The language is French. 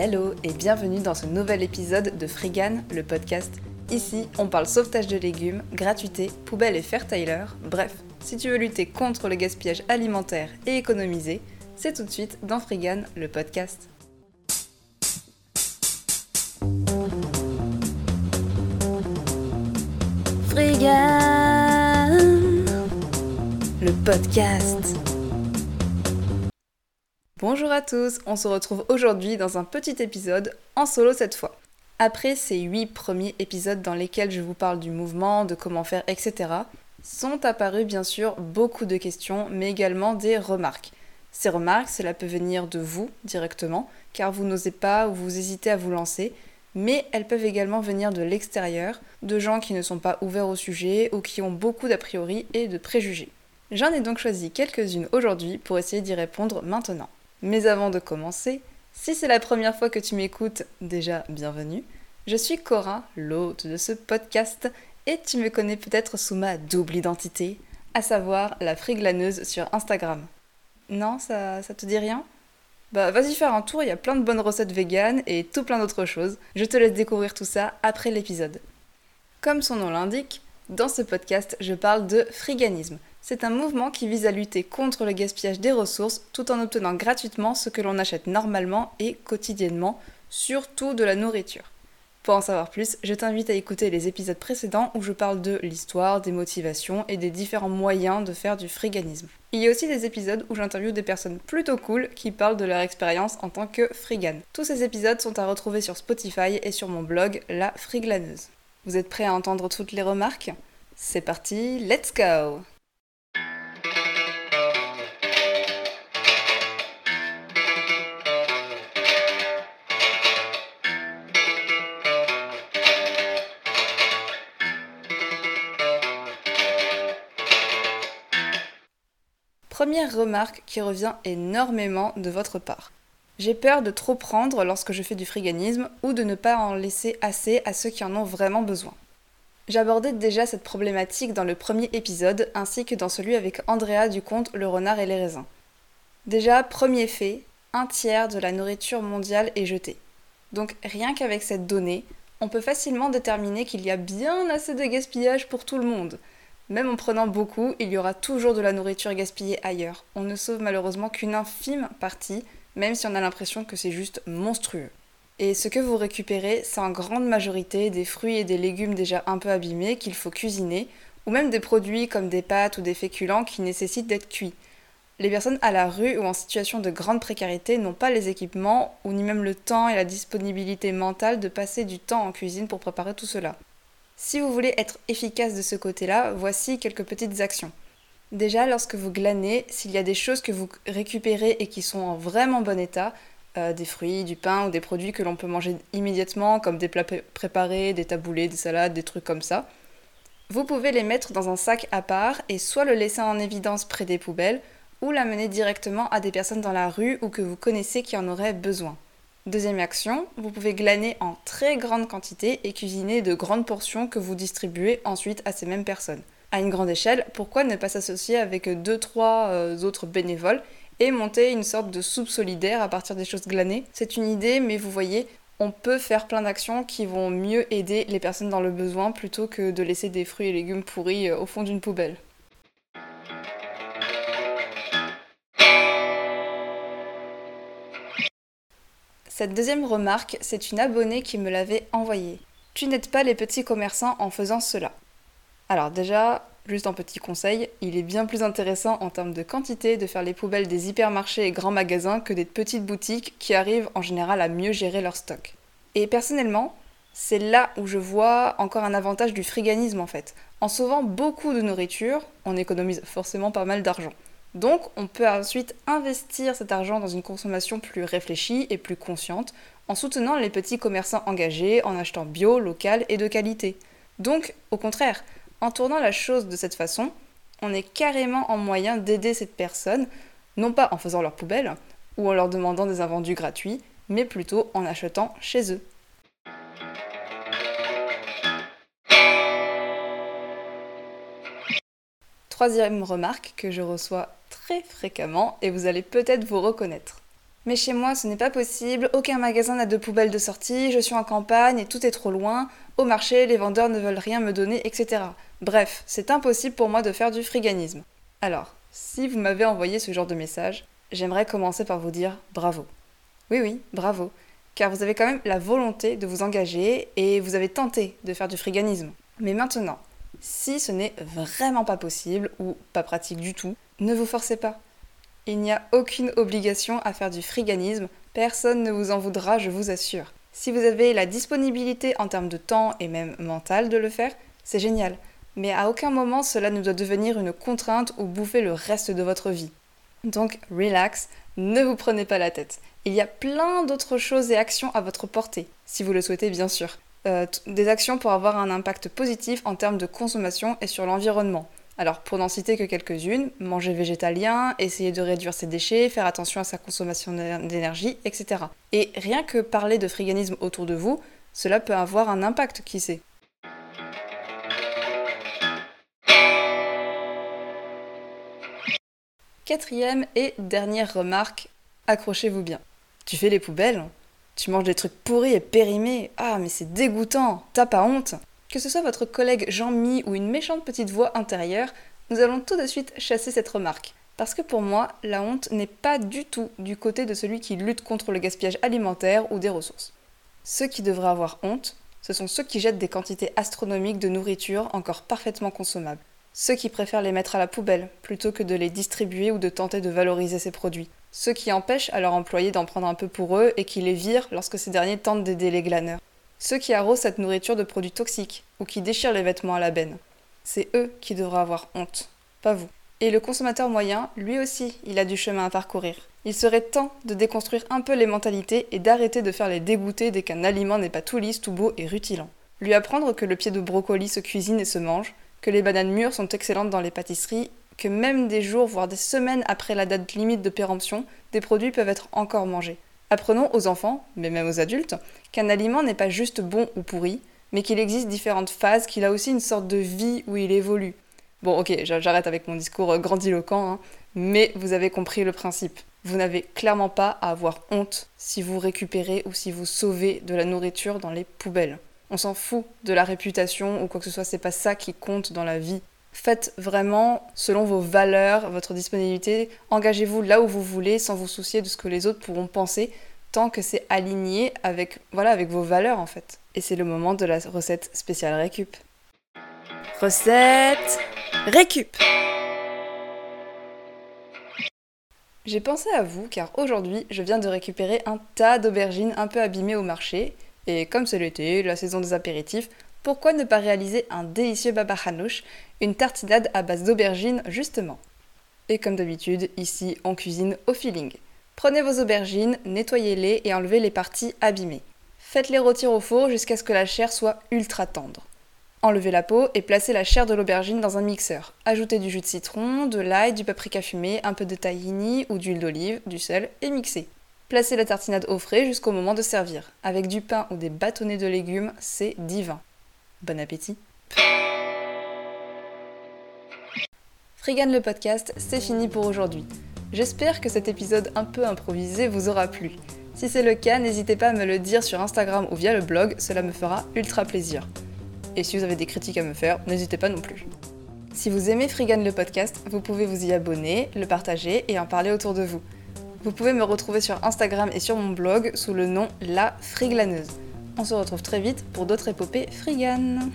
Hallo et bienvenue dans ce nouvel épisode de Frigan, le podcast. Ici, on parle sauvetage de légumes, gratuité, poubelle et faire Tyler. Bref, si tu veux lutter contre le gaspillage alimentaire et économiser, c'est tout de suite dans Frigan, le podcast. Frigan, le podcast. Bonjour à tous, on se retrouve aujourd'hui dans un petit épisode, en solo cette fois. Après ces 8 premiers épisodes dans lesquels je vous parle du mouvement, de comment faire, etc., sont apparues bien sûr beaucoup de questions, mais également des remarques. Ces remarques, cela peut venir de vous directement, car vous n'osez pas ou vous hésitez à vous lancer, mais elles peuvent également venir de l'extérieur, de gens qui ne sont pas ouverts au sujet ou qui ont beaucoup d'a priori et de préjugés. J'en ai donc choisi quelques-unes aujourd'hui pour essayer d'y répondre maintenant. Mais avant de commencer, si c'est la première fois que tu m'écoutes, déjà bienvenue. Je suis Cora, l'hôte de ce podcast, et tu me connais peut-être sous ma double identité, à savoir la friglaneuse sur Instagram. Non, ça, ça te dit rien? Bah vas-y faire un tour, il y a plein de bonnes recettes véganes et tout plein d'autres choses. Je te laisse découvrir tout ça après l'épisode. Comme son nom l'indique, dans ce podcast, je parle de friganisme, c'est un mouvement qui vise à lutter contre le gaspillage des ressources tout en obtenant gratuitement ce que l'on achète normalement et quotidiennement, surtout de la nourriture. Pour en savoir plus, je t'invite à écouter les épisodes précédents où je parle de l'histoire, des motivations et des différents moyens de faire du friganisme. Il y a aussi des épisodes où j'interviewe des personnes plutôt cool qui parlent de leur expérience en tant que frigan. Tous ces épisodes sont à retrouver sur Spotify et sur mon blog La Friglaneuse. Vous êtes prêts à entendre toutes les remarques? C'est parti, let's go Première remarque qui revient énormément de votre part. J'ai peur de trop prendre lorsque je fais du friganisme ou de ne pas en laisser assez à ceux qui en ont vraiment besoin. J'abordais déjà cette problématique dans le premier épisode ainsi que dans celui avec Andrea du compte Le renard et les raisins. Déjà, premier fait, un tiers de la nourriture mondiale est jetée. Donc rien qu'avec cette donnée, on peut facilement déterminer qu'il y a bien assez de gaspillage pour tout le monde. Même en prenant beaucoup, il y aura toujours de la nourriture gaspillée ailleurs. On ne sauve malheureusement qu'une infime partie, même si on a l'impression que c'est juste monstrueux. Et ce que vous récupérez, c'est en grande majorité des fruits et des légumes déjà un peu abîmés qu'il faut cuisiner, ou même des produits comme des pâtes ou des féculents qui nécessitent d'être cuits. Les personnes à la rue ou en situation de grande précarité n'ont pas les équipements ou ni même le temps et la disponibilité mentale de passer du temps en cuisine pour préparer tout cela. Si vous voulez être efficace de ce côté-là, voici quelques petites actions. Déjà, lorsque vous glanez, s'il y a des choses que vous récupérez et qui sont en vraiment bon état, euh, des fruits, du pain ou des produits que l'on peut manger immédiatement, comme des plats préparés, des taboulés, des salades, des trucs comme ça, vous pouvez les mettre dans un sac à part et soit le laisser en évidence près des poubelles, ou l'amener directement à des personnes dans la rue ou que vous connaissez qui en auraient besoin. Deuxième action, vous pouvez glaner en très grande quantité et cuisiner de grandes portions que vous distribuez ensuite à ces mêmes personnes. À une grande échelle, pourquoi ne pas s'associer avec 2-3 euh, autres bénévoles et monter une sorte de soupe solidaire à partir des choses glanées? C'est une idée, mais vous voyez, on peut faire plein d'actions qui vont mieux aider les personnes dans le besoin plutôt que de laisser des fruits et légumes pourris euh, au fond d'une poubelle. Cette deuxième remarque, c'est une abonnée qui me l'avait envoyée. Tu n'aides pas les petits commerçants en faisant cela. Alors déjà, juste un petit conseil, il est bien plus intéressant en termes de quantité de faire les poubelles des hypermarchés et grands magasins que des petites boutiques qui arrivent en général à mieux gérer leur stock. Et personnellement, c'est là où je vois encore un avantage du friganisme en fait. En sauvant beaucoup de nourriture, on économise forcément pas mal d'argent. Donc on peut ensuite investir cet argent dans une consommation plus réfléchie et plus consciente en soutenant les petits commerçants engagés, en achetant bio, local et de qualité. Donc au contraire, en tournant la chose de cette façon, on est carrément en moyen d'aider cette personne, non pas en faisant leur poubelle ou en leur demandant des invendus gratuits, mais plutôt en achetant chez eux. Troisième remarque que je reçois très fréquemment et vous allez peut-être vous reconnaître. Mais chez moi, ce n'est pas possible, aucun magasin n'a de poubelle de sortie, je suis en campagne et tout est trop loin, au marché, les vendeurs ne veulent rien me donner, etc. Bref, c'est impossible pour moi de faire du friganisme. Alors, si vous m'avez envoyé ce genre de message, j'aimerais commencer par vous dire bravo. Oui, oui, bravo. Car vous avez quand même la volonté de vous engager et vous avez tenté de faire du friganisme. Mais maintenant, si ce n'est vraiment pas possible ou pas pratique du tout, ne vous forcez pas. Il n'y a aucune obligation à faire du friganisme, personne ne vous en voudra, je vous assure. Si vous avez la disponibilité en termes de temps et même mental de le faire, c'est génial. Mais à aucun moment cela ne doit devenir une contrainte ou bouffer le reste de votre vie. Donc relax, ne vous prenez pas la tête. Il y a plein d'autres choses et actions à votre portée, si vous le souhaitez bien sûr. Euh, des actions pour avoir un impact positif en termes de consommation et sur l'environnement. Alors pour n'en citer que quelques-unes, manger végétalien, essayer de réduire ses déchets, faire attention à sa consommation d'énergie, etc. Et rien que parler de friganisme autour de vous, cela peut avoir un impact, qui sait? Quatrième et dernière remarque, accrochez-vous bien. Tu fais les poubelles? Tu manges des trucs pourris et périmés. Ah, mais c'est dégoûtant. T'as pas honte Que ce soit votre collègue Jean-Mi ou une méchante petite voix intérieure, nous allons tout de suite chasser cette remarque. Parce que pour moi, la honte n'est pas du tout du côté de celui qui lutte contre le gaspillage alimentaire ou des ressources. Ceux qui devraient avoir honte, ce sont ceux qui jettent des quantités astronomiques de nourriture encore parfaitement consommables. Ceux qui préfèrent les mettre à la poubelle plutôt que de les distribuer ou de tenter de valoriser ces produits ceux qui empêchent à leurs employés d'en prendre un peu pour eux et qui les virent lorsque ces derniers tentent d'aider les glaneurs. Ceux qui arrosent cette nourriture de produits toxiques ou qui déchirent les vêtements à la benne. C'est eux qui devraient avoir honte, pas vous. Et le consommateur moyen, lui aussi, il a du chemin à parcourir. Il serait temps de déconstruire un peu les mentalités et d'arrêter de faire les dégoûter dès qu'un aliment n'est pas tout lisse, tout beau et rutilant. Lui apprendre que le pied de brocoli se cuisine et se mange, que les bananes mûres sont excellentes dans les pâtisseries que même des jours, voire des semaines après la date limite de péremption, des produits peuvent être encore mangés. Apprenons aux enfants, mais même aux adultes, qu'un aliment n'est pas juste bon ou pourri, mais qu'il existe différentes phases, qu'il a aussi une sorte de vie où il évolue. Bon, ok, j'arrête avec mon discours grandiloquent, hein, mais vous avez compris le principe. Vous n'avez clairement pas à avoir honte si vous récupérez ou si vous sauvez de la nourriture dans les poubelles. On s'en fout de la réputation ou quoi que ce soit, c'est pas ça qui compte dans la vie. Faites vraiment selon vos valeurs, votre disponibilité. Engagez-vous là où vous voulez sans vous soucier de ce que les autres pourront penser tant que c'est aligné avec, voilà, avec vos valeurs en fait. Et c'est le moment de la recette spéciale récup. Recette récup J'ai pensé à vous car aujourd'hui je viens de récupérer un tas d'aubergines un peu abîmées au marché. Et comme c'est l'été, la saison des apéritifs, pourquoi ne pas réaliser un délicieux baba hanouche, une tartinade à base d'aubergines justement? Et comme d'habitude, ici on cuisine au feeling. Prenez vos aubergines, nettoyez-les et enlevez les parties abîmées. Faites-les rôtir au four jusqu'à ce que la chair soit ultra tendre. Enlevez la peau et placez la chair de l'aubergine dans un mixeur. Ajoutez du jus de citron, de l'ail, du paprika fumé, un peu de tahini ou d'huile d'olive, du sel et mixez. Placez la tartinade au frais jusqu'au moment de servir. Avec du pain ou des bâtonnets de légumes, c'est divin. Bon appétit Frigane le podcast, c'est fini pour aujourd'hui. J'espère que cet épisode un peu improvisé vous aura plu. Si c'est le cas, n'hésitez pas à me le dire sur Instagram ou via le blog, cela me fera ultra plaisir. Et si vous avez des critiques à me faire, n'hésitez pas non plus. Si vous aimez Frigane le podcast, vous pouvez vous y abonner, le partager et en parler autour de vous. Vous pouvez me retrouver sur Instagram et sur mon blog sous le nom La Friglaneuse. On se retrouve très vite pour d'autres épopées friganes.